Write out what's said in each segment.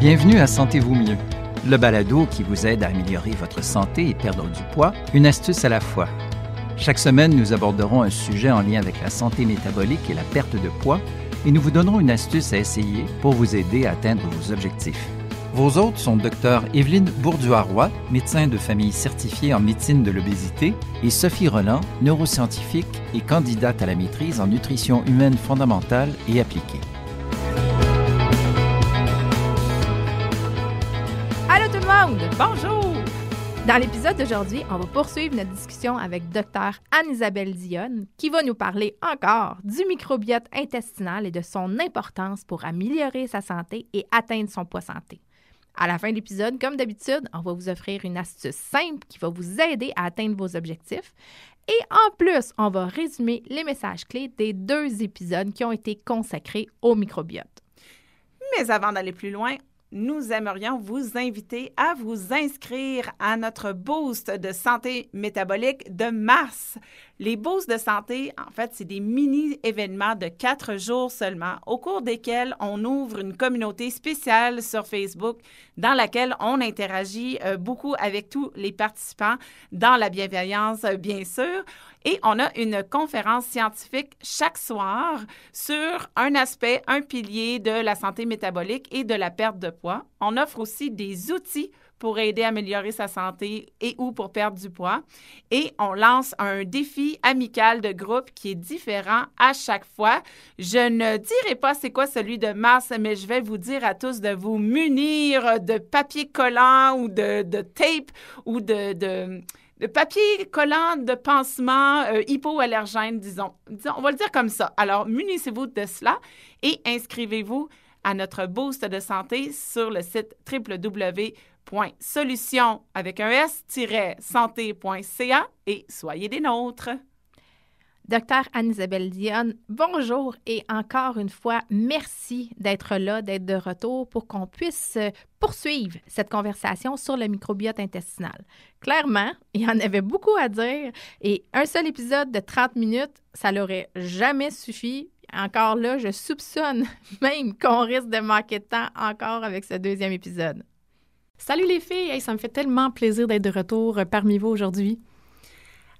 Bienvenue à Sentez-vous mieux, le balado qui vous aide à améliorer votre santé et perdre du poids, une astuce à la fois. Chaque semaine, nous aborderons un sujet en lien avec la santé métabolique et la perte de poids et nous vous donnerons une astuce à essayer pour vous aider à atteindre vos objectifs. Vos hôtes sont Dr Evelyne Bourduaroy, médecin de famille certifiée en médecine de l'obésité, et Sophie Roland, neuroscientifique et candidate à la maîtrise en nutrition humaine fondamentale et appliquée. Monde! Bonjour! Dans l'épisode d'aujourd'hui, on va poursuivre notre discussion avec Dr Anne-Isabelle Dionne qui va nous parler encore du microbiote intestinal et de son importance pour améliorer sa santé et atteindre son poids santé. À la fin de l'épisode, comme d'habitude, on va vous offrir une astuce simple qui va vous aider à atteindre vos objectifs. Et en plus, on va résumer les messages clés des deux épisodes qui ont été consacrés au microbiote. Mais avant d'aller plus loin, nous aimerions vous inviter à vous inscrire à notre boost de santé métabolique de mars. Les boosts de santé, en fait, c'est des mini-événements de quatre jours seulement, au cours desquels on ouvre une communauté spéciale sur Facebook dans laquelle on interagit euh, beaucoup avec tous les participants dans la bienveillance, euh, bien sûr. Et on a une conférence scientifique chaque soir sur un aspect, un pilier de la santé métabolique et de la perte de poids. On offre aussi des outils pour aider à améliorer sa santé et ou pour perdre du poids. Et on lance un défi amical de groupe qui est différent à chaque fois. Je ne dirai pas c'est quoi celui de mars, mais je vais vous dire à tous de vous munir de papier collant ou de, de tape ou de, de papier collant de pansement euh, hypoallergène, disons. disons. On va le dire comme ça. Alors, munissez-vous de cela et inscrivez-vous à notre boost de santé sur le site www.solution avec un s-santé.ca et soyez des nôtres. Docteur Anne-Isabelle Dionne, bonjour et encore une fois, merci d'être là, d'être de retour pour qu'on puisse poursuivre cette conversation sur le microbiote intestinal. Clairement, il y en avait beaucoup à dire et un seul épisode de 30 minutes, ça n'aurait jamais suffi. Encore là, je soupçonne même qu'on risque de manquer de temps encore avec ce deuxième épisode. Salut les filles, ça me fait tellement plaisir d'être de retour parmi vous aujourd'hui.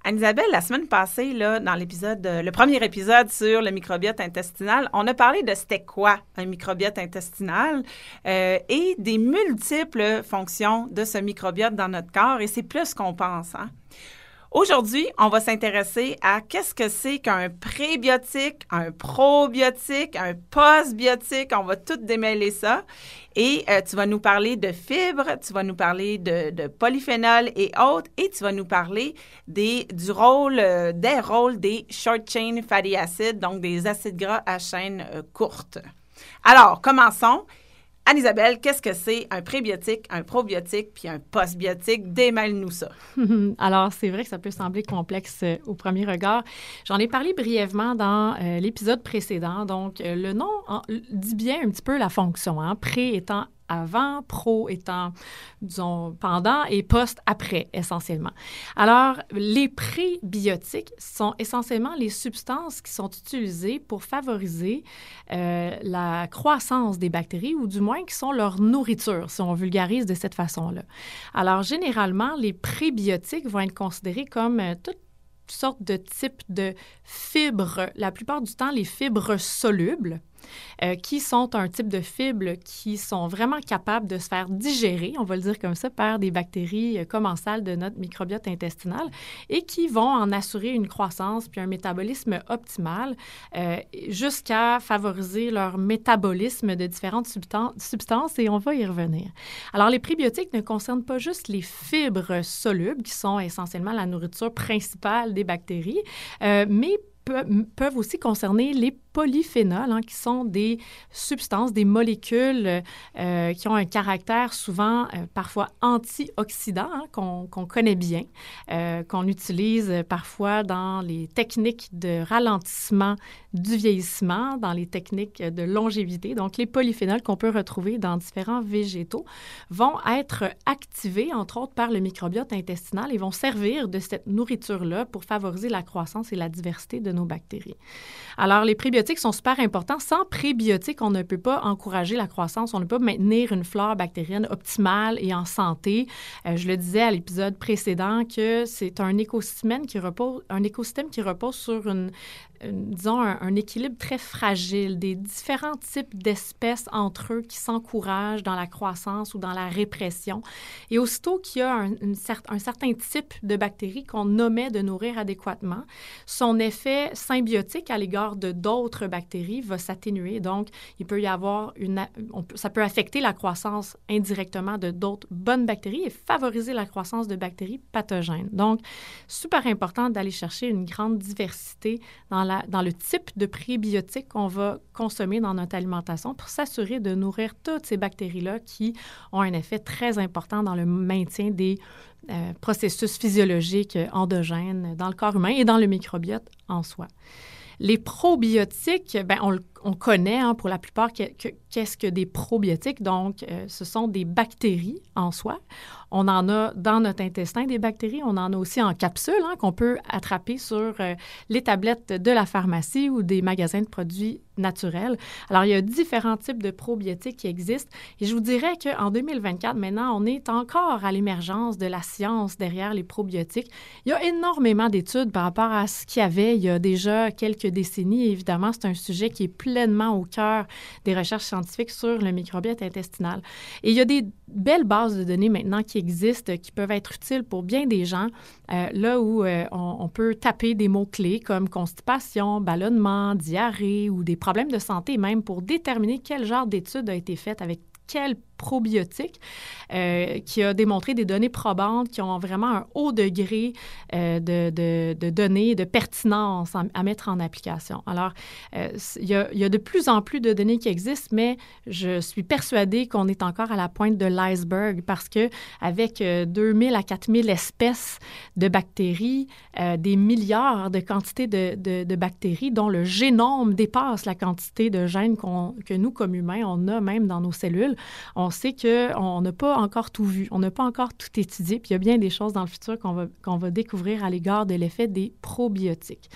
Anne-Isabelle, la semaine passée, dans l'épisode, le premier épisode sur le microbiote intestinal, on a parlé de c'était quoi un microbiote intestinal euh, et des multiples fonctions de ce microbiote dans notre corps, et c'est plus qu'on pense. Hein? Aujourd'hui, on va s'intéresser à qu'est-ce que c'est qu'un prébiotique, un probiotique, un postbiotique. On va tout démêler ça. Et euh, tu vas nous parler de fibres, tu vas nous parler de, de polyphénol et autres, et tu vas nous parler des, du rôle, euh, des rôles des short chain fatty acids, donc des acides gras à chaîne euh, courte. Alors, commençons. Anne-Isabelle, qu'est-ce que c'est un prébiotique, un probiotique puis un postbiotique? Démêle-nous ça. Alors, c'est vrai que ça peut sembler complexe euh, au premier regard. J'en ai parlé brièvement dans euh, l'épisode précédent. Donc, euh, le nom dit bien un petit peu la fonction. Hein? Pré étant avant, pro étant, disons, pendant et post après, essentiellement. Alors, les prébiotiques sont essentiellement les substances qui sont utilisées pour favoriser euh, la croissance des bactéries ou du moins qui sont leur nourriture, si on vulgarise de cette façon-là. Alors, généralement, les prébiotiques vont être considérés comme euh, toutes sortes de types de fibres, la plupart du temps les fibres solubles, euh, qui sont un type de fibres qui sont vraiment capables de se faire digérer, on va le dire comme ça, par des bactéries euh, commensales de notre microbiote intestinal et qui vont en assurer une croissance puis un métabolisme optimal euh, jusqu'à favoriser leur métabolisme de différentes substances et on va y revenir. Alors, les prébiotiques ne concernent pas juste les fibres solubles qui sont essentiellement la nourriture principale des bactéries, mais peuvent aussi concerner les polyphénols, hein, qui sont des substances, des molécules euh, qui ont un caractère souvent euh, parfois antioxydant, hein, qu'on connaît bien, euh, qu'on utilise parfois dans les techniques de ralentissement du vieillissement, dans les techniques de longévité. Donc, les polyphénols qu'on peut retrouver dans différents végétaux vont être activés, entre autres, par le microbiote intestinal et vont servir de cette nourriture-là pour favoriser la croissance et la diversité de nos bactéries. Alors, les prébiotiques sont super importants. Sans prébiotiques, on ne peut pas encourager la croissance, on ne peut pas maintenir une flore bactérienne optimale et en santé. Euh, je le disais à l'épisode précédent que c'est un écosystème qui repose, un écosystème qui repose sur une, disons, un, équilibre très fragile, des différents types d'espèces entre eux qui s'encouragent dans la croissance ou dans la répression. Et aussitôt qu'il y a un, certain type de bactéries qu'on nommait de nourrir adéquatement, son effet symbiotique à l'égard de d'autres bactéries va s'atténuer. Donc, il peut y avoir une... ça peut affecter la croissance indirectement de d'autres bonnes bactéries et favoriser la croissance de bactéries pathogènes. Donc, super important d'aller chercher une grande diversité dans la dans le type de prébiotiques qu'on va consommer dans notre alimentation pour s'assurer de nourrir toutes ces bactéries-là qui ont un effet très important dans le maintien des euh, processus physiologiques endogènes dans le corps humain et dans le microbiote en soi. Les probiotiques, ben, on, on connaît hein, pour la plupart qu'est-ce que des probiotiques. Donc, euh, ce sont des bactéries en soi. On en a dans notre intestin des bactéries. On en a aussi en capsule hein, qu'on peut attraper sur euh, les tablettes de la pharmacie ou des magasins de produits naturels. Alors, il y a différents types de probiotiques qui existent. Et je vous dirais qu'en 2024, maintenant, on est encore à l'émergence de la science derrière les probiotiques. Il y a énormément d'études par rapport à ce qu'il y avait il y a déjà quelques décennies. évidemment, c'est un sujet qui est pleinement au cœur des recherches scientifiques sur le microbiote intestinal. Et il y a des belles bases de données maintenant qui existent, qui peuvent être utiles pour bien des gens, euh, là où euh, on, on, peut taper des mots-clés comme constipation, ballonnement, diarrhée ou des problèmes de santé même pour déterminer quel genre d'étude a été faite avec quel probiotique euh, qui a démontré des données probantes qui ont vraiment un haut degré euh, de, de, données, de pertinence à, mettre en application. Alors, euh, il, y a, de plus en plus de données qui existent, mais je suis persuadée qu'on est encore à la pointe de l'iceberg parce que avec 2000 à 4000 espèces de bactéries, des milliards de quantités de, de, bactéries dont le génome dépasse la quantité de gènes que nous, comme humains, on a même dans nos cellules, on on sait qu'on n'a pas encore tout vu, on n'a pas encore tout étudié, puis il y a bien des choses dans le futur qu'on va, va découvrir à l'égard de l'effet des probiotiques.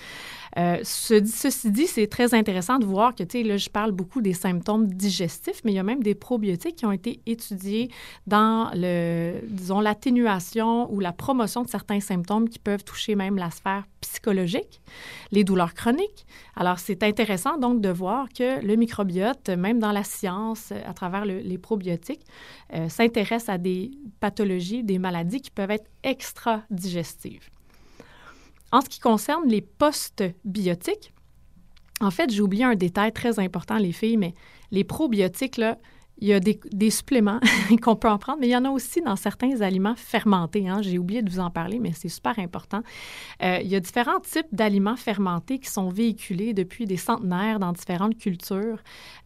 Euh, ceci dit, c'est très intéressant de voir que, tu sais, là, je parle beaucoup des symptômes digestifs, mais il y a même des probiotiques qui ont été étudiés dans le, disons, l'atténuation ou la promotion de certains symptômes qui peuvent toucher même la sphère psychologique, les douleurs chroniques. Alors, c'est intéressant donc de voir que le microbiote, même dans la science, à travers les probiotiques, euh, s'intéresse à des pathologies, des maladies qui peuvent être extra-digestives. En ce qui concerne les post-biotiques, en fait, j'ai oublié un détail très important, les filles, mais les probiotiques, là, il y a des, suppléments qu'on peut en prendre, mais il y en a aussi dans certains aliments fermentés. Hein. J'ai oublié de vous en parler, mais c'est super important. Euh, il y a différents types d'aliments fermentés qui sont véhiculés depuis des centenaires dans différentes cultures.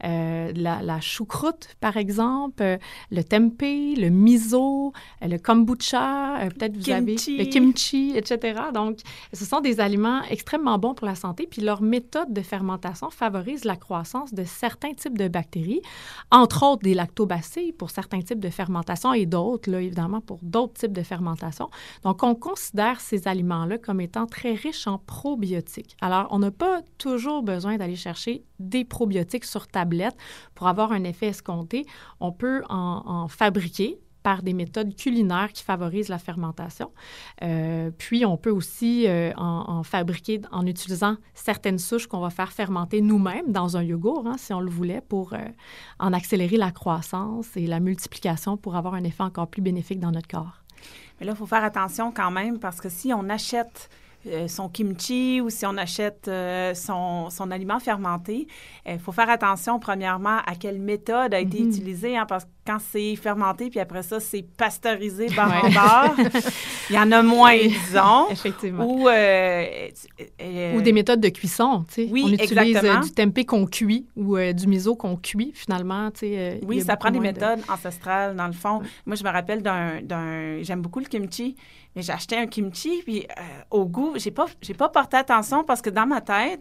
Euh, la, choucroute, par exemple, euh, le tempeh, le miso, le kombucha, peut-être vous avez le kimchi, etc. Donc, ce sont des aliments extrêmement bons pour la santé, puis leur méthode de fermentation favorise la croissance de certains types de bactéries, entre autres des lactobacilles pour certains types de fermentation et d'autres, évidemment, pour d'autres types de fermentation. Donc, on considère ces aliments-là comme étant très riches en probiotiques. Alors, on n'a pas toujours besoin d'aller chercher des probiotiques sur tablette pour avoir un effet escompté. On peut en fabriquer par des méthodes culinaires qui favorisent la fermentation. Euh, puis, on peut aussi euh, en, fabriquer en utilisant certaines souches qu'on va faire fermenter nous-mêmes dans un yogourt, hein, si on le voulait, pour euh, en accélérer la croissance et la multiplication pour avoir un effet encore plus bénéfique dans notre corps. Mais là, il faut faire attention quand même parce que si on achète euh, son kimchi ou si on achète euh, son, son, aliment fermenté, il faut faire attention, premièrement, à quelle méthode a été mhm. utilisée, hein, parce que quand c'est fermenté, puis après ça, c'est pasteurisé par en bord, il y en a moins, disons. Effectivement. Ou, euh, ou des méthodes de cuisson, tu sais. Oui, on utilise du tempeh qu'on cuit ou du miso qu'on cuit, finalement, tu sais. oui, ça prend des méthodes ancestrales, dans le fond. Moi, je me rappelle d'un... J'aime beaucoup le kimchi, mais acheté un kimchi, puis euh, au goût, j'ai pas, j'ai pas porté attention parce que dans ma tête,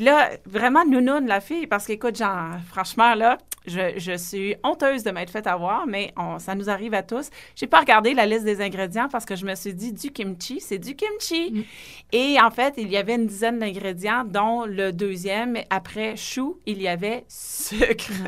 puis là, vraiment nounoun, la fille, parce qu'écoute, genre, franchement, là, je, je, suis honteuse de m'être fait avoir, mais on, ça nous arrive à tous. J'ai pas regardé la liste des ingrédients parce que je me suis dit du kimchi, c'est du kimchi. Mm. Et en fait, il y avait une dizaine d'ingrédients, dont le deuxième, après chou, il y avait sucre.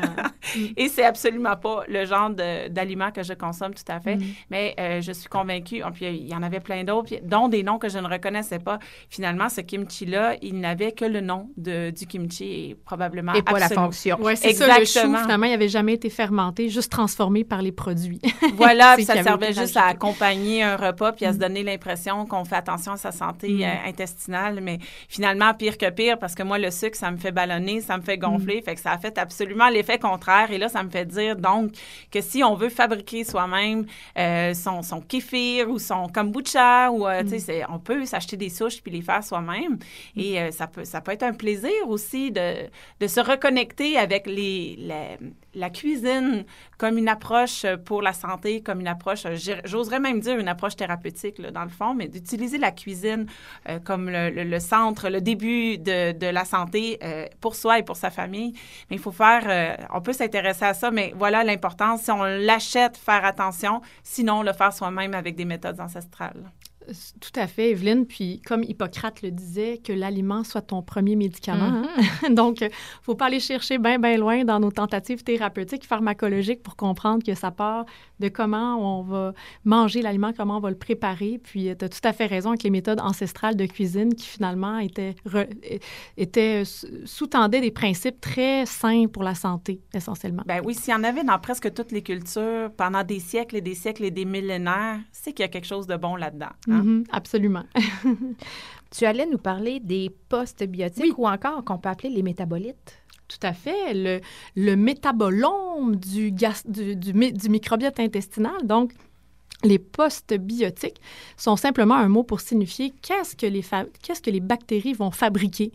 Mm. Et c'est absolument pas le genre d'aliment que je consomme tout à fait. Mm. Mais euh, je suis convaincue, oh, puis il y en avait plein d'autres, dont des noms que je ne reconnaissais pas. Finalement, ce kimchi-là, il n'avait que le nom de, du kimchi et probablement. Et pas la fonction. Oui, c'est ça, le chou, finalement, il n'avait jamais été fermenté, juste transformé par les produits. Voilà, puis ça servait juste à accompagner un repas puis à se mm. donner l'impression qu'on fait attention à sa santé mm. euh, intestinale. Mais finalement, pire que pire, parce que moi, le sucre, ça me fait ballonner, ça me fait gonfler. Mm. Fait que ça a fait absolument l'effet contraire. Et là, ça me fait dire donc que si on veut fabriquer soi-même euh, son, son kéfir ou son kombucha, ou, euh, tu sais, on peut s'acheter des souches puis les faire soi-même. Et ça, peut, ça peut être un plaisir aussi de, de se reconnecter avec les, la cuisine comme une approche pour la santé, comme une approche, j'oserais même dire une approche thérapeutique dans le fond, mais d'utiliser la cuisine euh, comme le, centre, le début de, la santé euh, pour soi et pour sa famille. Mais il faut faire, euh, on peut s'intéresser à ça, mais voilà l'importance. Si on l'achète, faire attention, sinon le faire soi-même avec des méthodes ancestrales. Tout à fait, Evelyne. Puis, comme Hippocrate le disait, que l'aliment soit ton premier médicament. Mm-hmm. Donc, il ne faut pas aller chercher bien, bien loin dans nos tentatives thérapeutiques, pharmacologiques pour comprendre que ça part de comment on va manger l'aliment, comment on va le préparer. Puis, tu as tout à fait raison avec les méthodes ancestrales de cuisine qui, finalement, étaient, étaient sous-tendaient des principes très sains pour la santé, essentiellement. Ben oui, s'il y en avait dans presque toutes les cultures pendant des siècles et des siècles et des millénaires, c'est qu'il y a quelque chose de bon là-dedans. Hein? Mm-hmm, absolument. tu allais nous parler des post-biotiques ou encore qu'on peut appeler les métabolites? Tout à fait. Le, le métabolome du, du, du, du microbiote intestinal, donc les postbiotiques sont simplement un mot pour signifier qu'est-ce que les, bactéries vont fabriquer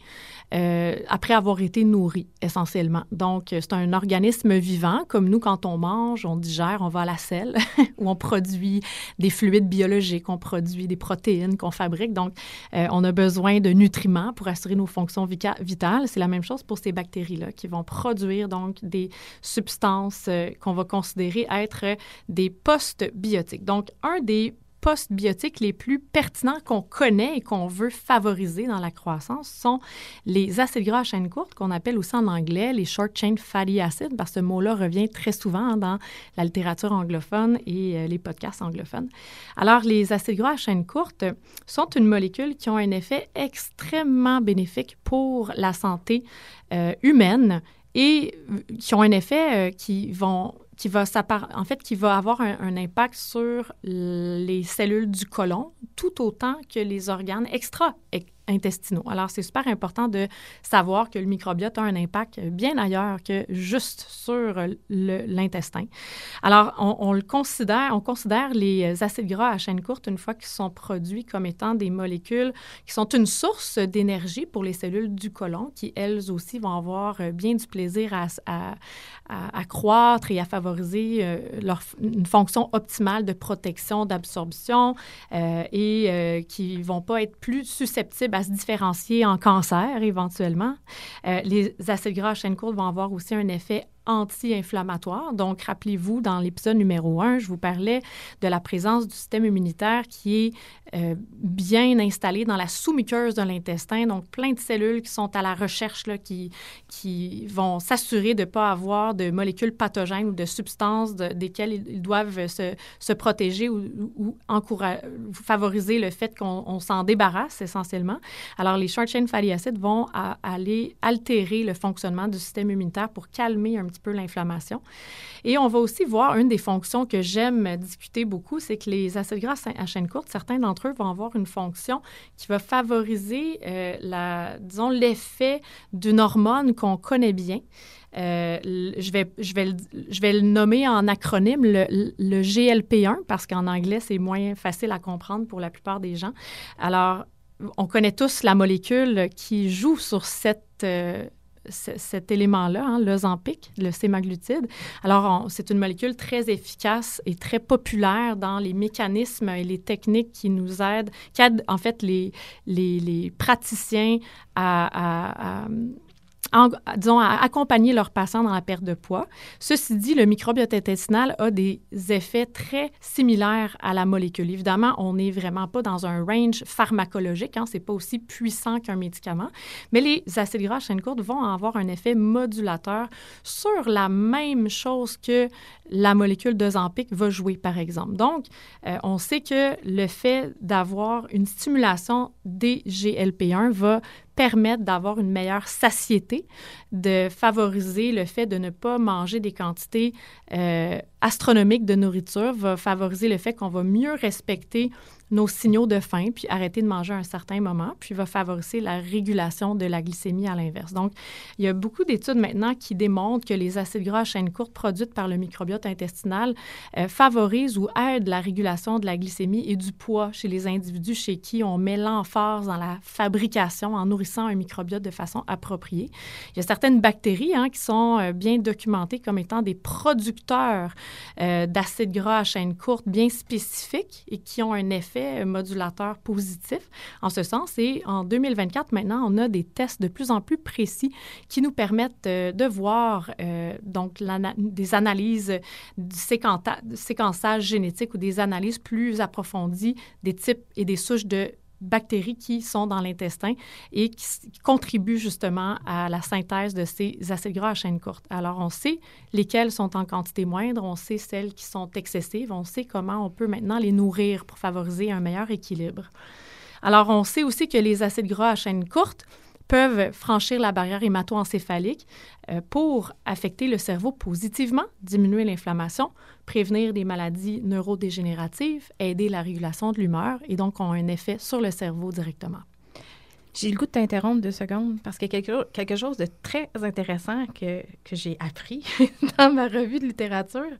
euh, après avoir été nourries, essentiellement. Donc, c'est un organisme vivant, comme nous, quand on mange, on digère, on va à la selle, où on produit des fluides biologiques, on produit des protéines qu'on fabrique. Donc, euh, on a besoin de nutriments pour assurer nos fonctions vitales. C'est la même chose pour ces bactéries-là, qui vont produire donc des substances euh, qu'on va considérer être des postbiotiques. Donc, donc, un des postbiotiques les plus pertinents qu'on connaît et qu'on veut favoriser dans la croissance sont les acides gras à chaîne courte, qu'on appelle aussi en anglais les short chain fatty acids, parce que ce mot-là revient très souvent dans la littérature anglophone et euh, les podcasts anglophones. Alors, les acides gras à chaîne courte sont une molécule qui ont un effet extrêmement bénéfique pour la santé euh, humaine et qui ont un effet euh, qui vont qui va en fait qui va avoir un, impact sur les cellules du côlon tout autant que les organes extra intestinaux. Alors, c'est super important de savoir que le microbiote a un impact bien ailleurs que juste sur l'intestin. Alors, on, le considère, on considère les acides gras à chaîne courte une fois qu'ils sont produits comme étant des molécules qui sont une source d'énergie pour les cellules du côlon, qui elles aussi vont avoir bien du plaisir à, croître et à favoriser euh, leur, une fonction optimale de protection, d'absorption euh, et euh, qui vont pas être plus susceptibles à se différencier en cancer éventuellement. Euh, les acides gras à chaîne courte vont avoir aussi un effet anti-inflammatoire. Donc, rappelez-vous, dans l'épisode numéro 1, je vous parlais de la présence du système immunitaire qui est euh, bien installé dans la sous-muqueuse de l'intestin. Donc, plein de cellules qui sont à la recherche, là, qui, qui vont s'assurer de ne pas avoir de molécules pathogènes ou de substances desquelles ils, doivent se, se protéger ou, ou encourager, favoriser le fait qu'on s'en débarrasse essentiellement. Alors, les short-chain fatty acids vont aller altérer le fonctionnement du système immunitaire pour calmer un petit peu l'inflammation. Et on va aussi voir une des fonctions que j'aime discuter beaucoup, c'est que les acides gras à chaîne courte, certains d'entre eux vont avoir une fonction qui va favoriser, euh, la, disons, l'effet d'une hormone qu'on connaît bien. Euh, je, vais, je, vais je vais le nommer en acronyme le, le GLP1 parce qu'en anglais, c'est moins facile à comprendre pour la plupart des gens. Alors, on connaît tous la molécule qui joue sur cette, euh, cet élément-là, hein, l'ozempic, le sémaglutide. Alors, c'est une molécule très efficace et très populaire dans les mécanismes et les techniques qui nous aident, qui aident en fait les, les, les praticiens à disons, à accompagner leurs patients dans la perte de poids. Ceci dit, le microbiote intestinal a des effets très similaires à la molécule. Évidemment, on n'est vraiment pas dans un range pharmacologique, hein, c'est pas aussi puissant qu'un médicament, mais les acides gras à chaîne courte vont avoir un effet modulateur sur la même chose que la molécule de Zampic va jouer, par exemple. Donc, euh, on sait que le fait d'avoir une stimulation des GLP-1 va permettre d'avoir une meilleure satiété, de favoriser le fait de ne pas manger des quantités euh, astronomiques de nourriture, va favoriser le fait qu'on va mieux respecter nos signaux de faim, puis arrêter de manger à un certain moment, puis va favoriser la régulation de la glycémie à l'inverse. Donc, il y a beaucoup d'études maintenant qui démontrent que les acides gras à chaîne courte produites par le microbiote intestinal euh, favorisent ou aident la régulation de la glycémie et du poids chez les individus chez qui on met l'emphase dans la fabrication en nourrissant un microbiote de façon appropriée. Il y a certaines bactéries hein, qui sont euh, bien documentées comme étant des producteurs euh, d'acides gras à chaîne courte bien spécifiques et qui ont un effet modulateur positif en ce sens. Et en 2024, maintenant, on a des tests de plus en plus précis qui nous permettent euh, de voir euh, donc des analyses du séquençage génétique ou des analyses plus approfondies des types et des souches de bactéries qui sont dans l'intestin et qui, contribuent justement à la synthèse de ces acides gras à chaîne courte. Alors, on sait lesquels sont en quantité moindre, on sait celles qui sont excessives, on sait comment on peut maintenant les nourrir pour favoriser un meilleur équilibre. Alors, on sait aussi que les acides gras à chaîne courte peuvent franchir la barrière hémato-encéphalique euh, pour affecter le cerveau positivement, diminuer l'inflammation, prévenir des maladies neurodégénératives, aider la régulation de l'humeur et donc ont un effet sur le cerveau directement. J'ai le goût de t'interrompre deux secondes parce qu'il y a quelque, chose de très intéressant que, que j'ai appris dans ma revue de littérature.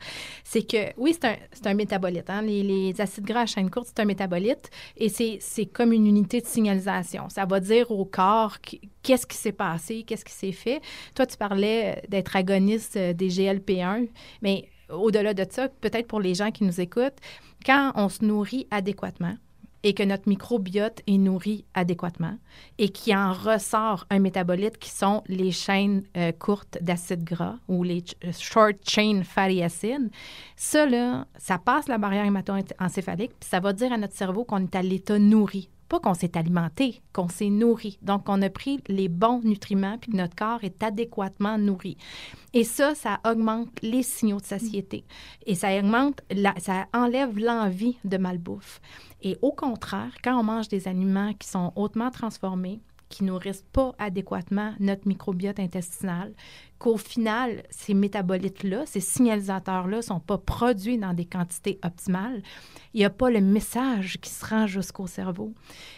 C'est que, oui, c'est un, un, métabolite. Hein? Les, les, acides gras à chaîne courte, c'est un métabolite et c'est comme une unité de signalisation. Ça va dire au corps qu'est-ce qui s'est passé, qu'est-ce qui s'est fait. Toi, tu parlais d'être agoniste des GLP-1, mais au-delà de ça, peut-être pour les gens qui nous écoutent, quand on se nourrit adéquatement, et que notre microbiote est nourri adéquatement et qui en ressort un métabolite qui sont les chaînes euh, courtes d'acides gras ou les euh, short chain fatty acids, ça, là, ça passe la barrière hémato-encéphalique puis ça va dire à notre cerveau qu'on est à l'état nourri pas qu'on s'est alimenté, qu'on s'est nourri. Donc, on a pris les bons nutriments puis notre corps est adéquatement nourri. Et ça, ça augmente les signaux de satiété. Et ça augmente, ça enlève l'envie de malbouffe. Et au contraire, quand on mange des aliments qui sont hautement transformés, qui nourrissent pas adéquatement notre microbiote intestinal, qu'au final, ces métabolites-là, ces signalisateurs-là sont pas produits dans des quantités optimales, il n'y a pas le message qui se rend jusqu'au cerveau.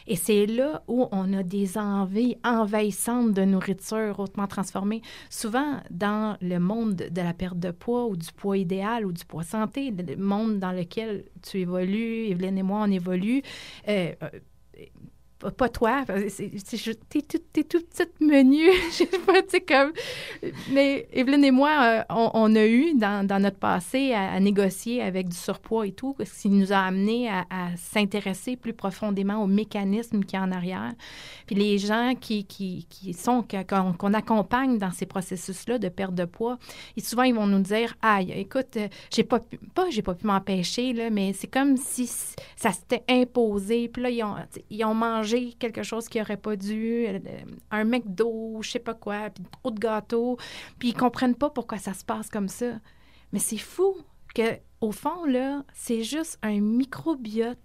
Et c'est là où on a des envies envahissantes de nourriture hautement transformée. Souvent, dans le monde de la perte de poids ou du poids idéal ou du poids santé, le monde dans lequel tu évolues, Evelyne et moi, on évolue, euh, pas toi, t'es tout, tout petite menu, je sais pas, tu sais, comme... Mais Evelyne et moi, euh, on, a eu dans, dans notre passé à, négocier avec du surpoids et tout, ce qui nous a amené à, s'intéresser plus profondément aux mécanismes qui en arrière. Puis les gens qui, qui, qui sont, qu'on accompagne dans ces processus-là de perte de poids, et souvent, ils vont nous dire, « Aïe, écoute, euh, j'ai pas pu, pas j'ai pas pu m'empêcher, mais c'est comme si ça s'était imposé, puis là, ils ont, ils ont mangé quelque chose qui aurait pas dû, euh, un McDo, je sais pas quoi, puis trop de gâteaux, puis ils comprennent pas pourquoi ça se passe comme ça. Mais c'est fou que au fond là, c'est juste un microbiote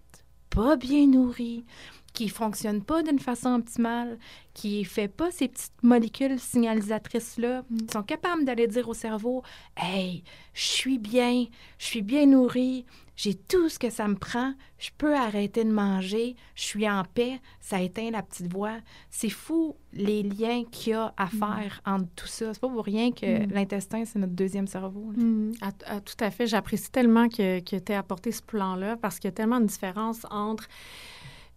pas bien nourri, qui fonctionne pas d'une façon optimale, qui fait pas ces petites molécules signalisatrices-là, qui mm. sont capables d'aller dire au cerveau Hey, je suis bien, je suis bien nourri, j'ai tout ce que ça me prend, je peux arrêter de manger, je suis en paix, ça éteint la petite voix. C'est fou les liens qu'il y a à mm. faire entre tout ça. C'est pas pour rien que mm. l'intestin, c'est notre deuxième cerveau. Mm. tout à fait. J'apprécie tellement que, que tu aies apporté ce plan-là parce qu'il y a tellement de différence entre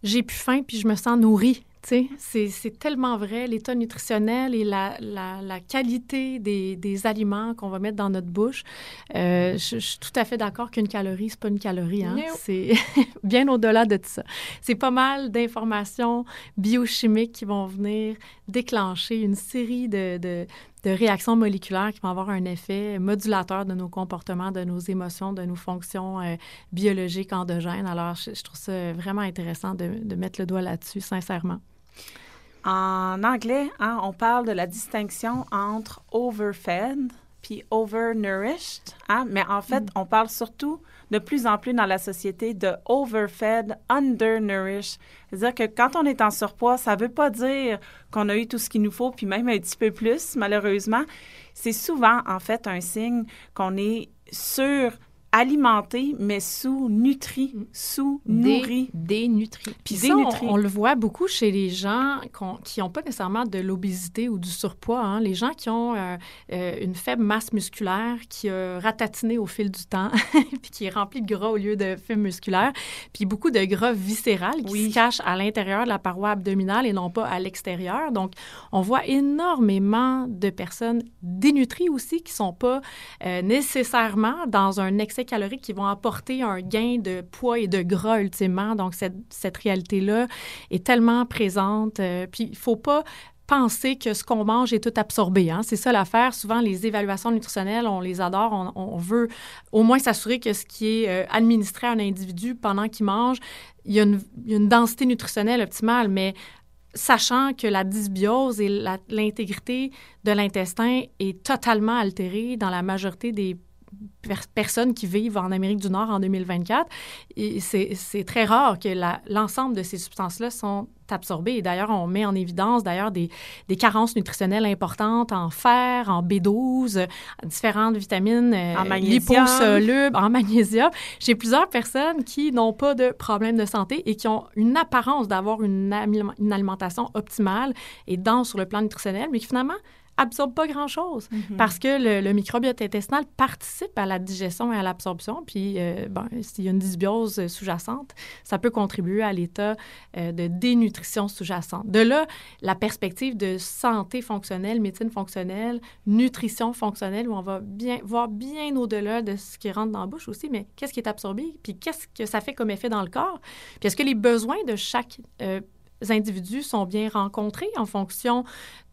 j'ai plus faim puis je me sens nourrie. C'est tellement vrai, l'état nutritionnel et la, la, la qualité des, des aliments qu'on va mettre dans notre bouche. Euh, je, je, suis tout à fait d'accord qu'une calorie, c'est pas une calorie. Hein? C'est bien au-delà de ça. C'est pas mal d'informations biochimiques qui vont venir déclencher une série de, de, de réactions moléculaires qui vont avoir un effet modulateur de nos comportements, de nos émotions, de nos fonctions euh, biologiques endogènes. Alors, je, je, trouve ça vraiment intéressant de, de mettre le doigt là-dessus, sincèrement. En anglais, hein, on parle de la distinction entre overfed puis overnourished, hein, mais en fait, mm. on parle surtout de plus en plus dans la société de overfed, undernourished. C'est-à-dire que quand on est en surpoids, ça ne veut pas dire qu'on a eu tout ce qu'il nous faut, puis même un petit peu plus, malheureusement. C'est souvent, en fait, un signe qu'on est sur alimenté, mais sous-nutri, sous-nourri. Dénutri. Puis ça, on, on, le voit beaucoup chez les gens qui n'ont pas nécessairement de l'obésité ou du surpoids. Hein. Les gens qui ont euh, euh, une faible masse musculaire, qui a ratatiné au fil du temps, puis qui est rempli de gras au lieu de fibres musculaires, puis beaucoup de gras viscéral qui oui. se cache à l'intérieur de la paroi abdominale et non pas à l'extérieur. Donc, on voit énormément de personnes dénutries aussi qui ne sont pas euh, nécessairement dans un excès caloriques qui vont apporter un gain de poids et de gras ultimement. Donc, cette, cette réalité-là est tellement présente. Euh, puis, il ne faut pas penser que ce qu'on mange est tout absorbé. Hein? C'est ça l'affaire. Souvent, les évaluations nutritionnelles, on les adore. On, on veut au moins s'assurer que ce qui est euh, administré à un individu pendant qu'il mange, il y, a une, il y a une densité nutritionnelle optimale, mais sachant que la dysbiose et l'intégrité de l'intestin est totalement altérée dans la majorité des personnes qui vivent en Amérique du Nord en 2024. C'est très rare que l'ensemble de ces substances-là sont absorbées. Et d'ailleurs, on met en évidence d'ailleurs des, des, carences nutritionnelles importantes en fer, en B12, différentes vitamines en euh, liposolubles, en magnésium. J'ai plusieurs personnes qui n'ont pas de problème de santé et qui ont une apparence d'avoir une, une alimentation optimale et dense sur le plan nutritionnel, mais qui finalement absorbe pas grand-chose mm -hmm. parce que le, le, microbiote intestinal participe à la digestion et à l'absorption. Puis, euh, ben, s'il y a une dysbiose sous-jacente, ça peut contribuer à l'état euh, de dénutrition sous-jacente. De là, la perspective de santé fonctionnelle, médecine fonctionnelle, nutrition fonctionnelle, où on va bien voir bien au-delà de ce qui rentre dans la bouche aussi, mais qu'est-ce qui est absorbé, puis qu'est-ce que ça fait comme effet dans le corps, puis est-ce que les besoins de chaque euh, individus sont bien rencontrés en fonction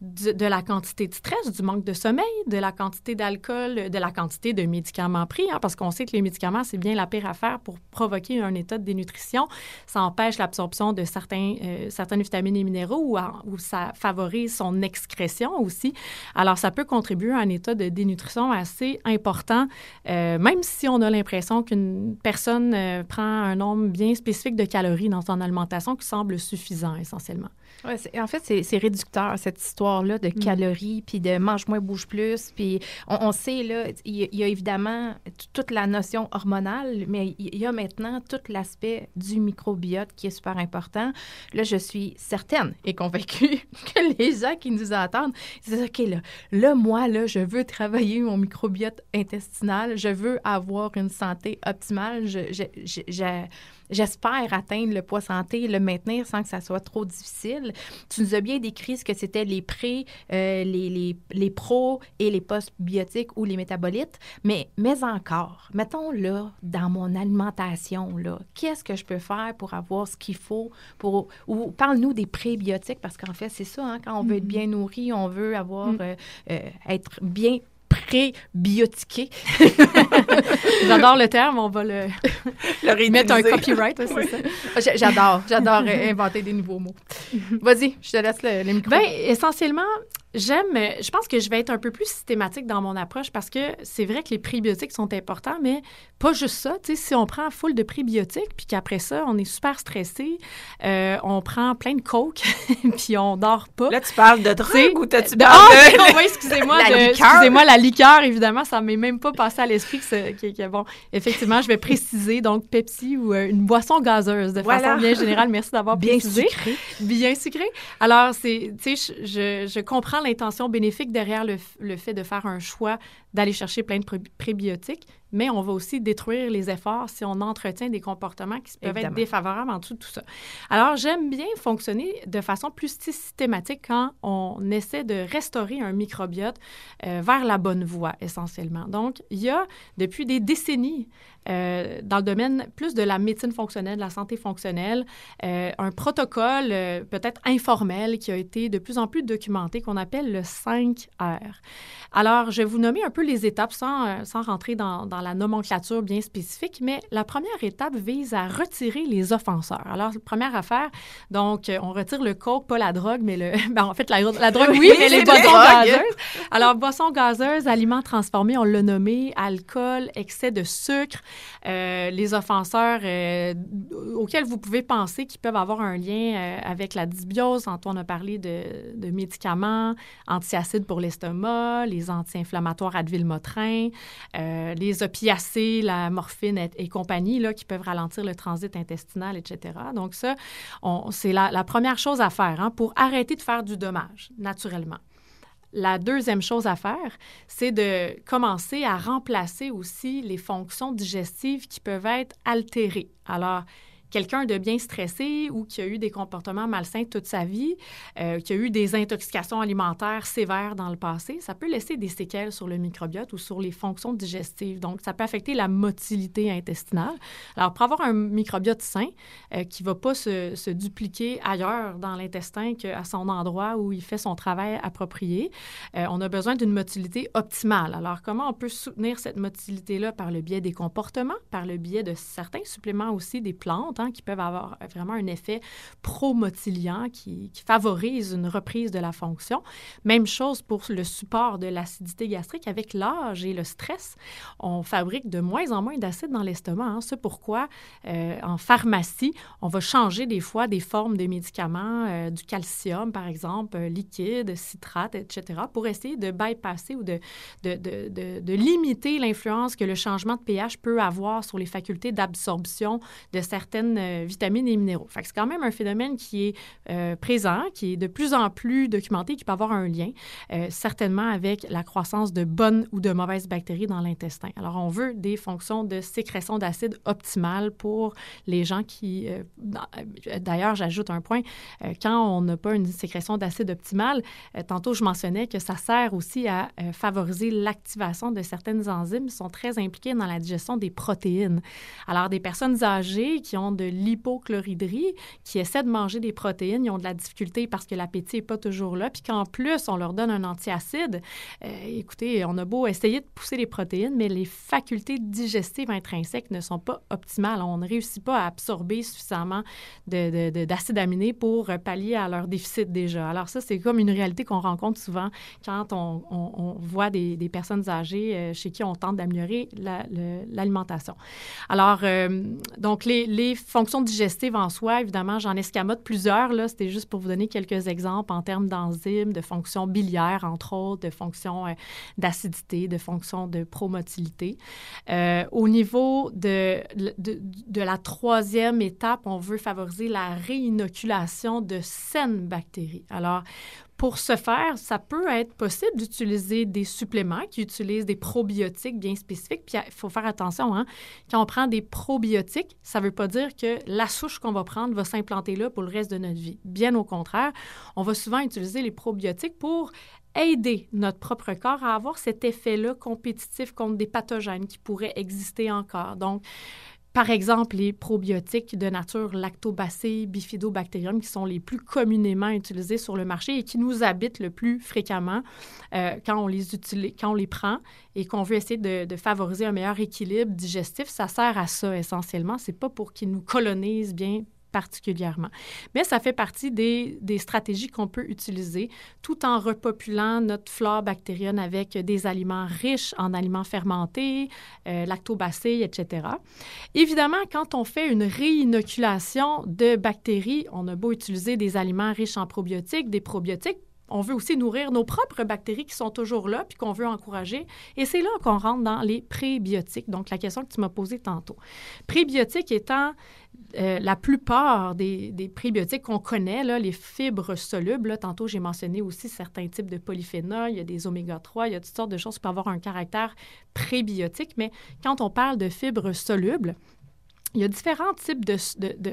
de, la quantité de stress, du manque de sommeil, de la quantité d'alcool, de la quantité de médicaments pris, hein, parce qu'on sait que les médicaments, c'est bien la pire affaire pour provoquer un état de dénutrition. Ça empêche l'absorption de certains, euh, certaines vitamines et minéraux ou, ou, ça favorise son excrétion aussi. Alors, ça peut contribuer à un état de dénutrition assez important, euh, même si on a l'impression qu'une personne euh, prend un nombre bien spécifique de calories dans son alimentation qui semble suffisant essentiellement. Ouais, en fait, c'est réducteur, cette histoire-là de calories, mm. puis de mange moins, bouge plus. Puis on, on, sait, là, il y, a évidemment toute la notion hormonale, mais il y a maintenant tout l'aspect du microbiote qui est super important. Là, je suis certaine et convaincue que les gens qui nous entendent disent OK, là, là, moi, là, je veux travailler mon microbiote intestinal, je veux avoir une santé optimale, je, je, je, je j'espère atteindre le poids santé, le maintenir sans que ça soit trop difficile. Tu nous as bien décrit ce que c'était les pré, euh, les, les, les pros et les post-biotiques ou les métabolites, mais, mais encore, mettons là, dans mon alimentation, là, qu'est-ce que je peux faire pour avoir ce qu'il faut pour, ou parle-nous des prébiotiques, parce qu'en fait, c'est ça, hein, quand on veut être mm-hmm. bien nourri, on veut avoir, mm. euh, euh, être bien pré-biotiqué. J'adore le terme, on va le, le mettre un copyright, c'est oui. ça. J'adore, j'adore inventer des nouveaux mots. Vas-y, je te laisse le, le micro. Bien, essentiellement, J'aime, je pense que je vais être un peu plus systématique dans mon approche parce que c'est vrai que les prébiotiques sont importants, mais pas juste ça. Tu sais, si on prend full de prébiotiques, puis qu'après ça, on est super stressé, euh, on prend plein de coke, puis on dort pas. Là, tu parles de drogue ou tu de... Ah, de... oui, excusez-moi. la liqueur? Excusez-moi, la liqueur, évidemment, ça m'est même pas passé à l'esprit que, que, que, bon, effectivement, je vais préciser, donc Pepsi ou euh, une boisson gazeuse de voilà. façon bien générale. Merci d'avoir précisé. Bien sucré. Bien sucré. Alors, c'est, tu sais, je, je comprends l'intention bénéfique derrière le, le, fait de faire un choix d'aller chercher plein de prébiotiques, mais on va aussi détruire les efforts si on entretient des comportements qui peuvent être défavorables en dessous de tout ça. Alors, j'aime bien fonctionner de façon plus systématique quand on essaie de restaurer un microbiote euh, vers la bonne voie, essentiellement. Donc, il y a depuis des décennies euh, dans le domaine plus de la médecine fonctionnelle, de la santé fonctionnelle, euh, un protocole peut-être informel qui a été de plus en plus documenté qu'on appelle le 5R. Alors, je vais vous nommer un peu les étapes sans, sans rentrer dans, dans, la nomenclature bien spécifique, mais la première étape vise à retirer les offenseurs. Alors, première affaire, donc, on retire le coke, pas la drogue, mais le. Ben, en fait, la, la drogue, oui, mais les boissons gazeuses. Alors, boissons gazeuses, aliments transformés, on l'a nommé, alcool, excès de sucre, euh, les offenseurs euh, auxquels vous pouvez penser qu'ils peuvent avoir un lien euh, avec la dysbiose. Antoine a parlé de, médicaments, antiacides pour l'estomac, les anti-inflammatoires Advil-Motrin, les opiacés, la morphine et, compagnie, là, qui peuvent ralentir le transit intestinal, etc. Donc ça, c'est la, la, première chose à faire hein, pour arrêter de faire du dommage, naturellement. La deuxième chose à faire, c'est de commencer à remplacer aussi les fonctions digestives qui peuvent être altérées. Alors, quelqu'un de bien stressé ou qui a eu des comportements malsains toute sa vie, euh, qui a eu des intoxications alimentaires sévères dans le passé, ça peut laisser des séquelles sur le microbiote ou sur les fonctions digestives. Donc, ça peut affecter la motilité intestinale. Alors, pour avoir un microbiote sain euh, qui ne va pas se, dupliquer ailleurs dans l'intestin qu'à son endroit où il fait son travail approprié, euh, on a besoin d'une motilité optimale. Alors, comment on peut soutenir cette motilité-là? Par le biais des comportements, par le biais de certains suppléments aussi des plantes, qui peuvent avoir vraiment un effet promotiliant qui, favorise une reprise de la fonction. Même chose pour le support de l'acidité gastrique. Avec l'âge et le stress, on fabrique de moins en moins d'acide dans l'estomac. Hein. C'est pourquoi euh, en pharmacie, on va changer des fois des formes de médicaments, euh, du calcium par exemple, euh, liquide, citrate, etc., pour essayer de bypasser ou de limiter l'influence que le changement de pH peut avoir sur les facultés d'absorption de certaines euh, vitamines et minéraux. c'est quand même un phénomène qui est euh, présent, qui est de plus en plus documenté, qui peut avoir un lien, euh, certainement avec la croissance de bonnes ou de mauvaises bactéries dans l'intestin. Alors, on veut des fonctions de sécrétion d'acide optimales pour les gens qui... D'ailleurs, j'ajoute un point, quand on n'a pas une sécrétion d'acide optimale, tantôt je mentionnais que ça sert aussi à favoriser l'activation de certaines enzymes qui sont très impliquées dans la digestion des protéines. Alors, des personnes âgées qui ont de l'hypochloridrie, qui essaient de manger des protéines, ils ont de la difficulté parce que l'appétit n'est pas toujours là, puis qu'en plus, on leur donne un antiacide. Euh, écoutez, on a beau essayer de pousser les protéines, mais les facultés digestives intrinsèques ne sont pas optimales. On ne réussit pas à absorber suffisamment d'acide aminé pour pallier à leur déficit déjà. Alors ça, c'est comme une réalité qu'on rencontre souvent quand on, voit des, personnes âgées euh, chez qui on tente d'améliorer l'alimentation. Alors, euh, donc, les fonctions digestives en soi, évidemment, j'en escamote plusieurs. Là, c'était juste pour vous donner quelques exemples en termes d'enzymes, de fonctions biliaires, entre autres, de fonctions euh, d'acidité, de fonctions de promotilité. Euh, au niveau de, de, de, la troisième étape, on veut favoriser la réinoculation de saines bactéries. Alors, pour ce faire, ça peut être possible d'utiliser des suppléments qui utilisent des probiotiques bien spécifiques. Puis il faut faire attention, hein? quand on prend des probiotiques, ça ne veut pas dire que la souche qu'on va prendre va s'implanter là pour le reste de notre vie. Bien au contraire, on va souvent utiliser les probiotiques pour aider notre propre corps à avoir cet effet-là compétitif contre des pathogènes qui pourraient exister encore. Donc, par exemple, les probiotiques de nature lactobacille, bifidobacterium, qui sont les plus communément utilisés sur le marché et qui nous habitent le plus fréquemment euh, quand, on les utilise, quand on les prend et qu'on veut essayer de, de, favoriser un meilleur équilibre digestif. Ça sert à ça essentiellement. C'est pas pour qu'ils nous colonisent bien particulièrement. Mais ça fait partie des, des stratégies qu'on peut utiliser tout en repopulant notre flore bactérienne avec des aliments riches en aliments fermentés, euh, etc. Évidemment, quand on fait une réinoculation de bactéries, on a beau utiliser des aliments riches en probiotiques, des probiotiques, on veut aussi nourrir nos propres bactéries qui sont toujours là, puis qu'on veut encourager. Et c'est là qu'on rentre dans les prébiotiques, donc la question que tu m'as posée tantôt. Prébiotiques étant euh, la plupart des, prébiotiques qu'on connaît, là, les fibres solubles, tantôt j'ai mentionné aussi certains types de polyphénols, il y a des oméga 3, il y a toutes sortes de choses qui peuvent avoir un caractère prébiotique, mais quand on parle de fibres solubles, il y a différents types de,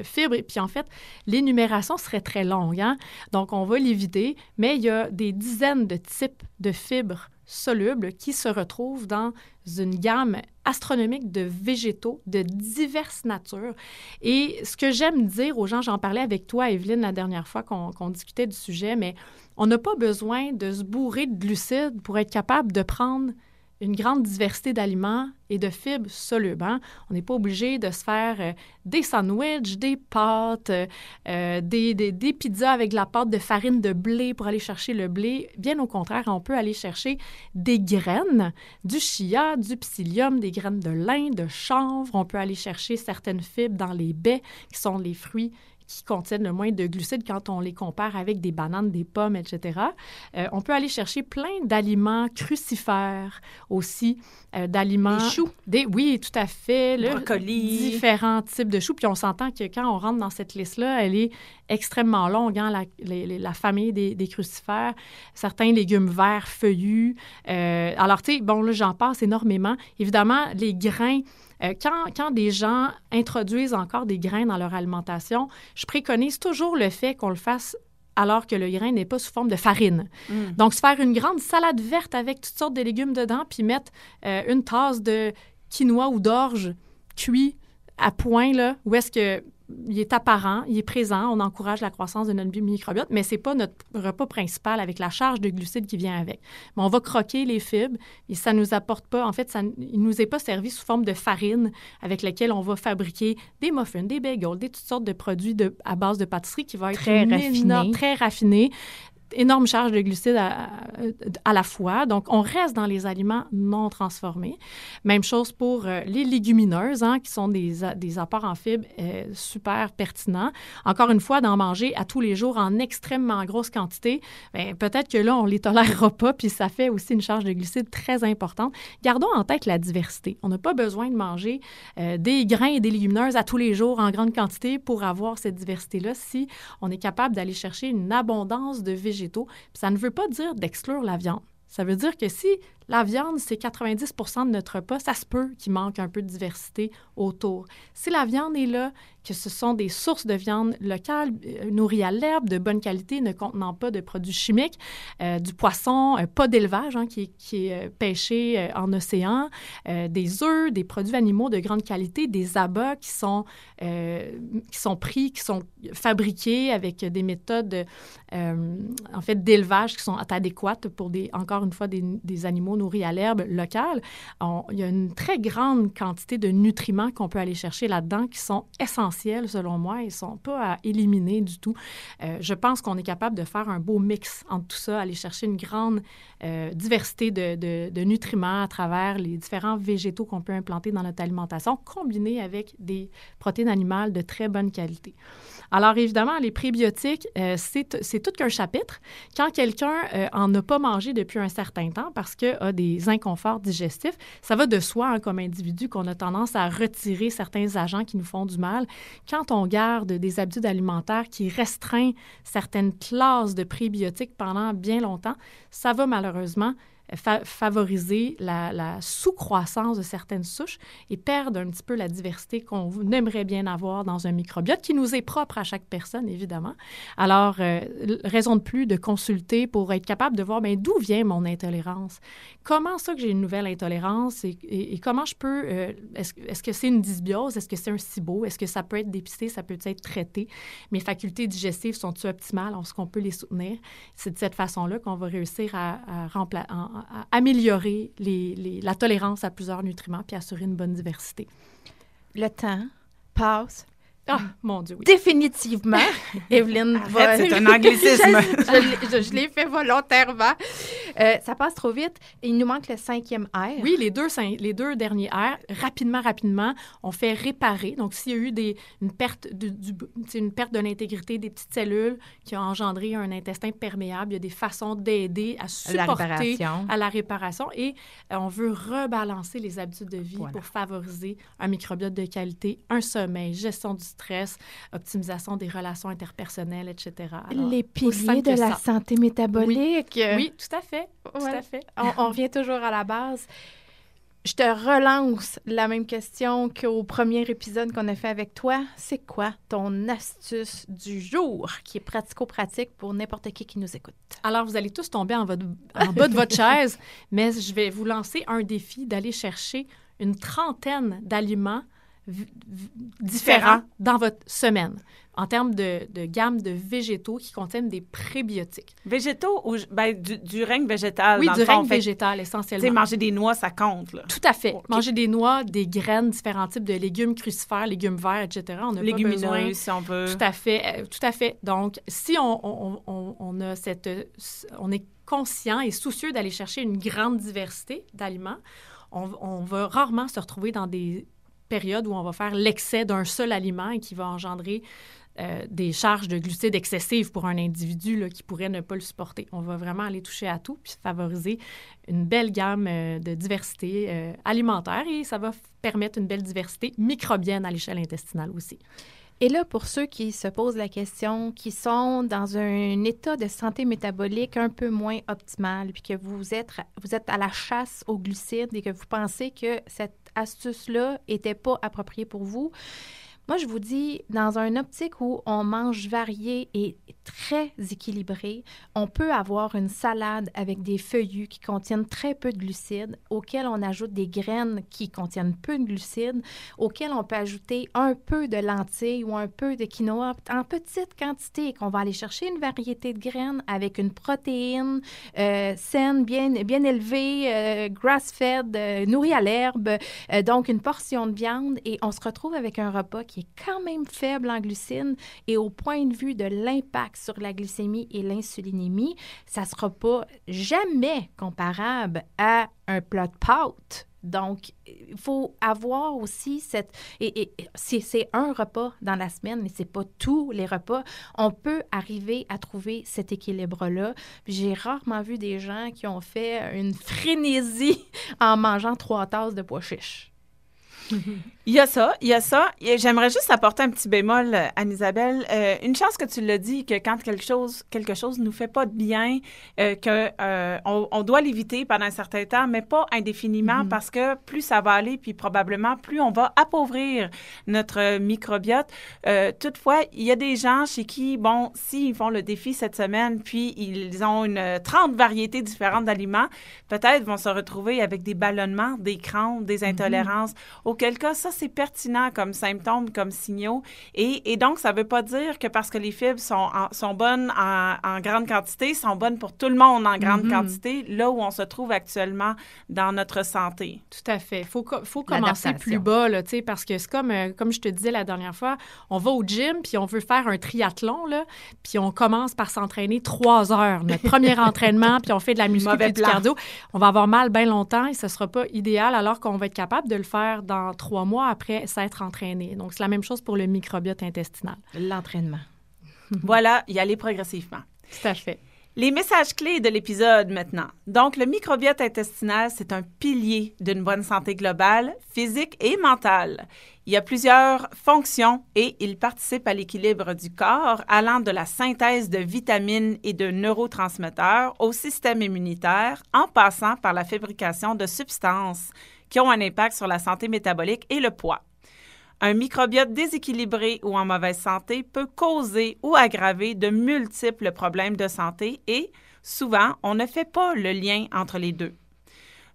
fibres, et puis en fait, l'énumération serait très longue, hein? donc on va l'éviter, mais il y a des dizaines de types de fibres solubles qui se retrouvent dans une gamme astronomique de végétaux de diverses natures. Et ce que j'aime dire aux gens, j'en parlais avec toi, Evelyne, la dernière fois qu'on discutait du sujet, mais on n'a pas besoin de se bourrer de glucides pour être capable de prendre une grande diversité d'aliments et de fibres solubles. Hein. On n'est pas obligé de se faire euh, des sandwichs, des pâtes, euh, euh, des, des, des, pizzas avec de la pâte de farine de blé pour aller chercher le blé. Bien au contraire, on peut aller chercher des graines, du chia, du psyllium, des graines de lin, de chanvre. On peut aller chercher certaines fibres dans les baies, qui sont les fruits qui contiennent le moins de glucides quand on les compare avec des bananes, des pommes, etc. Euh, on peut aller chercher plein d'aliments crucifères aussi, euh, d'aliments... Des choux. Des, oui, tout à fait. Le, Brocoli. Différents types de choux. Puis on s'entend que quand on rentre dans cette liste-là, elle est extrêmement longue, hein, la, la, famille des, des, crucifères, certains légumes verts feuillus. Euh, alors, tu sais, bon, là, j'en passe énormément. Évidemment, les grains euh, quand, des gens introduisent encore des grains dans leur alimentation, je préconise toujours le fait qu'on le fasse alors que le grain n'est pas sous forme de farine. Mm. Donc, se faire une grande salade verte avec toutes sortes de légumes dedans, puis mettre euh, une tasse de quinoa ou d'orge cuit à point, là, où est-ce que il est apparent, il est présent, on encourage la croissance de notre microbiote, mais ce n'est pas notre repas principal avec la charge de glucides qui vient avec. Mais on va croquer les fibres et ça ne nous apporte pas, en fait, ça, il ne nous est pas servi sous forme de farine avec laquelle on va fabriquer des muffins, des bagels, des toutes sortes de produits de, à base de pâtisserie qui va être très raffiné. très raffiné énorme charge de glucides à, à, la fois. Donc, on reste dans les aliments non transformés. Même chose pour euh, les légumineuses, hein, qui sont des, des apports en fibres euh, super pertinents. Encore une fois, d'en manger à tous les jours en extrêmement grosse quantité, ben, peut-être que là, on les tolérera pas, puis ça fait aussi une charge de glucides très importante. Gardons en tête la diversité. On n'a pas besoin de manger euh, des grains et des légumineuses à tous les jours en grande quantité pour avoir cette diversité-là si on est capable d'aller chercher une abondance de végétaux ça ne veut pas dire d'exclure la viande. Ça veut dire que si la viande, c'est 90% de notre repas, ça se peut qu'il manque un peu de diversité autour. Si la viande est là, que ce sont des sources de viande locale, euh, nourries à l'herbe, de bonne qualité, ne contenant pas de produits chimiques, euh, du poisson, euh, pas d'élevage hein, qui, est pêché en océan, des œufs, des produits animaux de grande qualité, des abats qui sont, qui sont pris, qui sont fabriqués avec des méthodes en fait d'élevage qui sont adéquates pour des, encore une fois des, animaux nourris à l'herbe locale. il y a une très grande quantité de nutriments qu'on peut aller chercher là-dedans qui sont essentiels selon moi. Ne sont pas à éliminer du tout. Euh, je pense qu'on est capable de faire un beau mix entre tout ça, aller chercher une grande euh, diversité de, de, nutriments à travers les différents végétaux qu'on peut implanter dans notre alimentation, combinés avec des protéines animales de très bonne qualité. Alors, évidemment, les prébiotiques, euh, c'est tout qu'un chapitre. Quand quelqu'un euh, en a pas mangé depuis un certain temps parce qu'il a des inconforts digestifs, ça va de soi, hein, comme individu, qu'on a tendance à retirer certains agents qui nous font du mal. Quand on garde des habitudes alimentaires qui restreignent certaines classes de prébiotiques pendant bien longtemps, ça va malheureusement favoriser la, sous-croissance de certaines souches et perdre un petit peu la diversité qu'on aimerait bien avoir dans un microbiote qui nous est propre à chaque personne, évidemment. Alors, euh, raison de plus de consulter pour être capable de voir ben, d'où vient mon intolérance? Comment ça que j'ai une nouvelle intolérance et, comment je peux... Euh, est-ce, que c'est une dysbiose? Est-ce que c'est un SIBO? Est-ce que ça peut être dépisté? Ça peut être traité? Mes facultés digestives sont-elles optimales? Est-ce qu'on peut les soutenir? C'est de cette façon-là qu'on va réussir à, à remplacer améliorer la tolérance à plusieurs nutriments puis assurer une bonne diversité. Le temps passe Ah, mon Dieu, oui. Définitivement, Evelyne va... C'est un anglicisme. je, je- je l'ai fait volontairement. Euh, ça passe trop vite. Il nous manque le cinquième R. Oui, les deux, cin- les deux derniers R, rapidement, rapidement, on fait réparer. Donc, s'il y a eu des, une perte de, du, une perte de l'intégrité des petites cellules qui ont engendré un intestin perméable, il y a des façons d'aider à La supporter réparation. à la réparation et euh, on veut rebalancer les habitudes de vie Voilà. pour favoriser un microbiote de qualité, un sommeil, gestion du stress, optimisation des relations interpersonnelles, etc. Alors, Les piliers de la ça. santé métabolique. Oui, tout à fait. Tout à fait. on, on revient toujours à la base. Je te relance la même question qu'au premier épisode qu'on a fait avec toi. C'est quoi ton astuce du jour qui est pratico-pratique pour n'importe qui qui nous écoute? Alors, vous allez tous tomber en, votre- en bas de votre chaise, mais je vais vous lancer un défi d'aller chercher une trentaine d'aliments différents dans votre semaine en termes de, de gamme de végétaux qui contiennent des prébiotiques. Végétaux ou ben, du, du règne végétal? oui, dans du le fond. règne Fait végétal essentiellement. manger des noix, ça compte. Là. Tout à fait. Manger des noix, des graines, différents types de légumes crucifères, légumes verts, etc. On pas besoin Légumineuses, si on veut. Tout à fait, euh, tout à fait. Donc, si on, on- on- on a cette, euh, on est conscient et soucieux d'aller chercher une grande diversité d'aliments, on, on va rarement se retrouver dans des périodes où on va faire l'excès d'un seul aliment et qui va engendrer euh, des charges de glucides excessives pour un individu qui pourrait ne pas le supporter. On va vraiment aller toucher à tout puis favoriser une belle gamme euh, de diversité euh, alimentaire et ça va permettre une belle diversité microbienne à l'échelle intestinale aussi. Et là, pour ceux qui se posent la question, qui sont dans un état de santé métabolique un peu moins optimal, puis que vous êtes, vous êtes à la chasse aux glucides et que vous pensez que cette astuce-là n'était pas appropriée pour vous, moi, je vous dis, dans un optique où on mange varié et très équilibré, on peut avoir une salade avec des feuillus qui contiennent très peu de glucides, auxquels on ajoute des graines qui contiennent peu de glucides, auxquels on peut ajouter un peu de lentilles ou un peu de quinoa en petite quantité qu'on va aller chercher une variété de graines avec une protéine euh, saine, bien, élevée, euh, grass-fed, euh, nourrie à l'herbe, donc une portion de viande et on se retrouve avec un repas qui est quand même faible en glucides et au point de vue de l'impact sur la glycémie et l'insulinémie, ça ne sera pas jamais comparable à un plat de pâtes. Donc, il faut avoir aussi cette... Et, c'est un repas dans la semaine, mais c'est pas tous les repas. On peut arriver à trouver cet équilibre-là. J'ai rarement vu des gens qui ont fait une frénésie en mangeant trois tasses de pois chiches. Il y a ça, il y a ça. J'aimerais juste apporter un petit bémol, euh, Anne-Isabelle. Euh, une chance que tu l'as dit, que quand quelque chose, quelque chose nous fait pas de bien, euh, que euh, on, on doit l'éviter pendant un certain temps, mais pas indéfiniment, parce que plus ça va aller, puis probablement plus on va appauvrir notre microbiote. Toutefois, il y a des gens chez qui, bon, s'ils font le défi cette semaine, puis ils ont une euh, 30 variétés différentes d'aliments, peut-être vont se retrouver avec des ballonnements, des crampes, des intolérances. Auquel cas, ça, c'est pertinent comme symptômes, comme signaux. Et, et donc, ça ne veut pas dire que parce que les fibres sont, en- sont bonnes en, en grande quantité, sont bonnes pour tout le monde en grande Mhm. quantité, là où on se trouve actuellement dans notre santé. Tout à fait. Il faut, faut commencer plus bas, là, tu sais, parce que c'est comme, euh, comme je te disais la dernière fois, on va au gym, puis on veut faire un triathlon, là, puis on commence par s'entraîner trois heures, notre premier entraînement, puis on fait de la muscu puis du cardio. On va avoir mal bien longtemps et ce ne sera pas idéal, alors qu'on va être capable de le faire dans trois mois après s'être entraîné. Donc, c'est la même chose pour le microbiote intestinal. L'entraînement. Voilà, y aller progressivement. Tout à fait. Les messages clés de l'épisode maintenant. Donc, le microbiote intestinal, c'est un pilier d'une bonne santé globale, physique et mentale. Il y a plusieurs fonctions et il participe à l'équilibre du corps, allant de la synthèse de vitamines et de neurotransmetteurs au système immunitaire, en passant par la fabrication de substances qui ont un impact sur la santé métabolique et le poids. Un microbiote déséquilibré ou en mauvaise santé peut causer ou aggraver de multiples problèmes de santé et, souvent, on ne fait pas le lien entre les deux.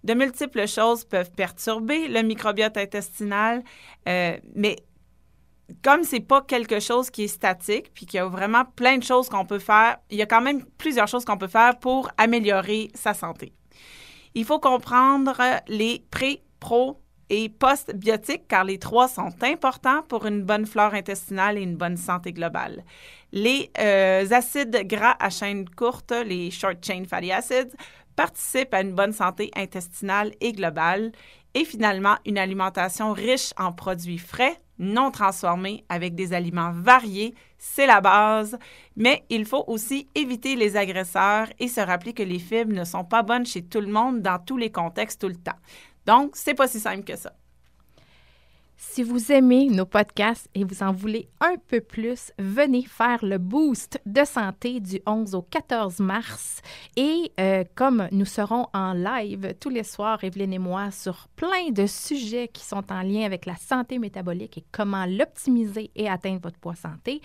De multiples choses peuvent perturber le microbiote intestinal, euh, mais comme c'est pas quelque chose qui est statique, puis qu'il y a vraiment plein de choses qu'on peut faire, il y a quand même plusieurs choses qu'on peut faire pour améliorer sa santé. Il faut comprendre les pré, pro et post-biotiques, car les trois sont importants pour une bonne flore intestinale et une bonne santé globale. Les euh, acides gras à chaîne courte, les short chain fatty acids, participent à une bonne santé intestinale et globale. Et finalement, une alimentation riche en produits frais, non transformés, avec des aliments variés, c'est la base. Mais il faut aussi éviter les agresseurs et se rappeler que les fibres ne sont pas bonnes chez tout le monde dans tous les contextes tout le temps. Donc, c'est pas si simple que ça. Si vous aimez nos podcasts et vous en voulez un peu plus, venez faire le boost de santé du 11 au 14 mars. Et euh, comme nous serons en live tous les soirs, Evelyne et moi, sur plein de sujets qui sont en lien avec la santé métabolique et comment l'optimiser et atteindre votre poids santé,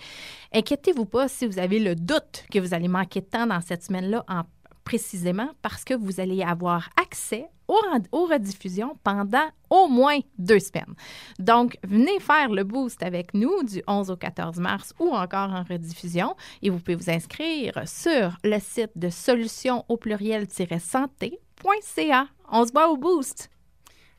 inquiétez-vous pas si vous avez le doute que vous allez manquer de temps dans cette semaine-là en précisément parce que vous allez avoir accès aux, rediffusions pendant au moins deux semaines. Donc, venez faire le boost avec nous du 11 au 14 mars ou encore en rediffusion et vous pouvez vous inscrire sur le site de solutions au pluriel-santé.ca. On se voit au boost.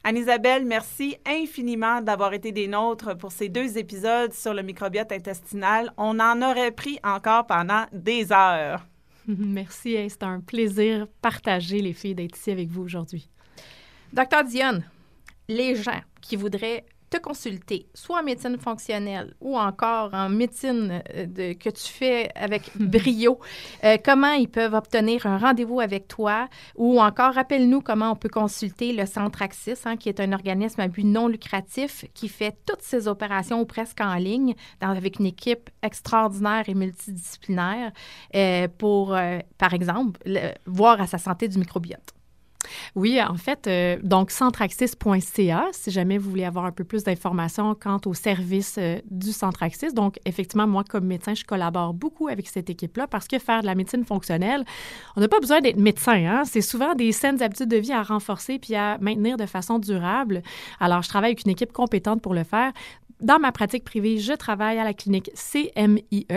Anne-Isabelle, merci infiniment d'avoir été des nôtres pour ces deux épisodes sur le microbiote intestinal. On en aurait pris encore pendant des heures. Merci, c'est un plaisir partager les filles d'être ici avec vous aujourd'hui. Docteur Dionne, les gens qui voudraient te consulter, soit en médecine fonctionnelle ou encore en médecine euh, de, que tu fais avec brio, euh, comment ils peuvent obtenir un rendez-vous avec toi ou encore rappelle-nous comment on peut consulter le Centre Axis, hein, qui est un organisme à but non lucratif qui fait toutes ces opérations presque en ligne dans, avec une équipe extraordinaire et multidisciplinaire euh, pour, par exemple, voir à sa santé du microbiote. Oui, en fait, euh, donc centraxis.ca, si jamais vous voulez avoir un peu plus d'informations quant au service euh, du Centraxis. Donc, effectivement, moi, comme médecin, je collabore beaucoup avec cette équipe-là parce que faire de la médecine fonctionnelle, on n'a pas besoin d'être médecin. Hein? C'est souvent des saines habitudes de vie à renforcer puis à maintenir de façon durable. Alors, je travaille avec une équipe compétente pour le faire dans ma pratique privée, je travaille à la clinique CMIE.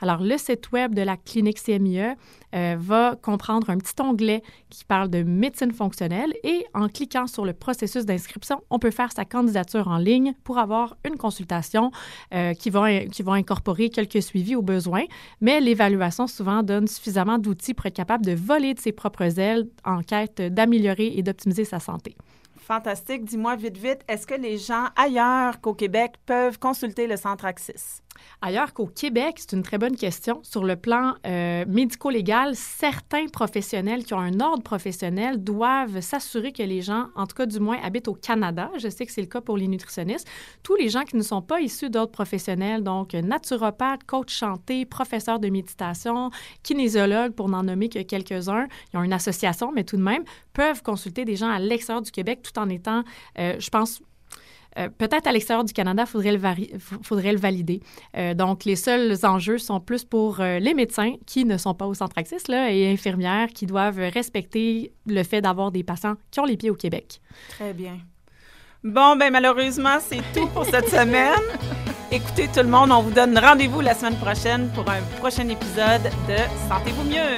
Alors, le site web de la clinique CMIE euh, va comprendre un petit onglet qui parle de médecine fonctionnelle et en cliquant sur le processus d'inscription, on peut faire sa candidature en ligne pour avoir une consultation euh, qui, va, qui va incorporer quelques suivis au besoin. Mais l'évaluation souvent donne suffisamment d'outils pour être capable de voler de ses propres ailes en quête d'améliorer et d'optimiser sa santé. Fantastique. Dis-moi vite, vite, est-ce que les gens ailleurs qu'au Québec peuvent consulter le Centre Axis? Ailleurs qu'au Québec, c'est une très bonne question. Sur le plan euh, médico-légal, certains professionnels qui ont un ordre professionnel doivent s'assurer que les gens, en tout cas du moins, habitent au Canada. Je sais que c'est le cas pour les nutritionnistes. Tous les gens qui ne sont pas issus d'ordre professionnel, donc naturopathes, coach santé, professeurs de méditation, kinésiologues, pour n'en nommer que quelques-uns, ils ont une association, mais tout de même, peuvent consulter des gens à l'extérieur du Québec tout en étant, euh, je pense, euh, peut-être à l'extérieur du Canada, il faudrait le, faudrait le valider. Euh, donc, les seuls enjeux sont plus pour euh, les médecins qui ne sont pas au centre Axis là, et infirmières qui doivent respecter le fait d'avoir des patients qui ont les pieds au Québec. Très bien. Bon, ben malheureusement, c'est tout pour cette semaine. Écoutez tout le monde, on vous donne rendez-vous la semaine prochaine pour un prochain épisode de Sentez-vous mieux.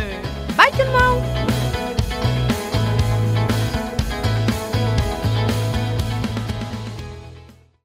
Bye tout le monde!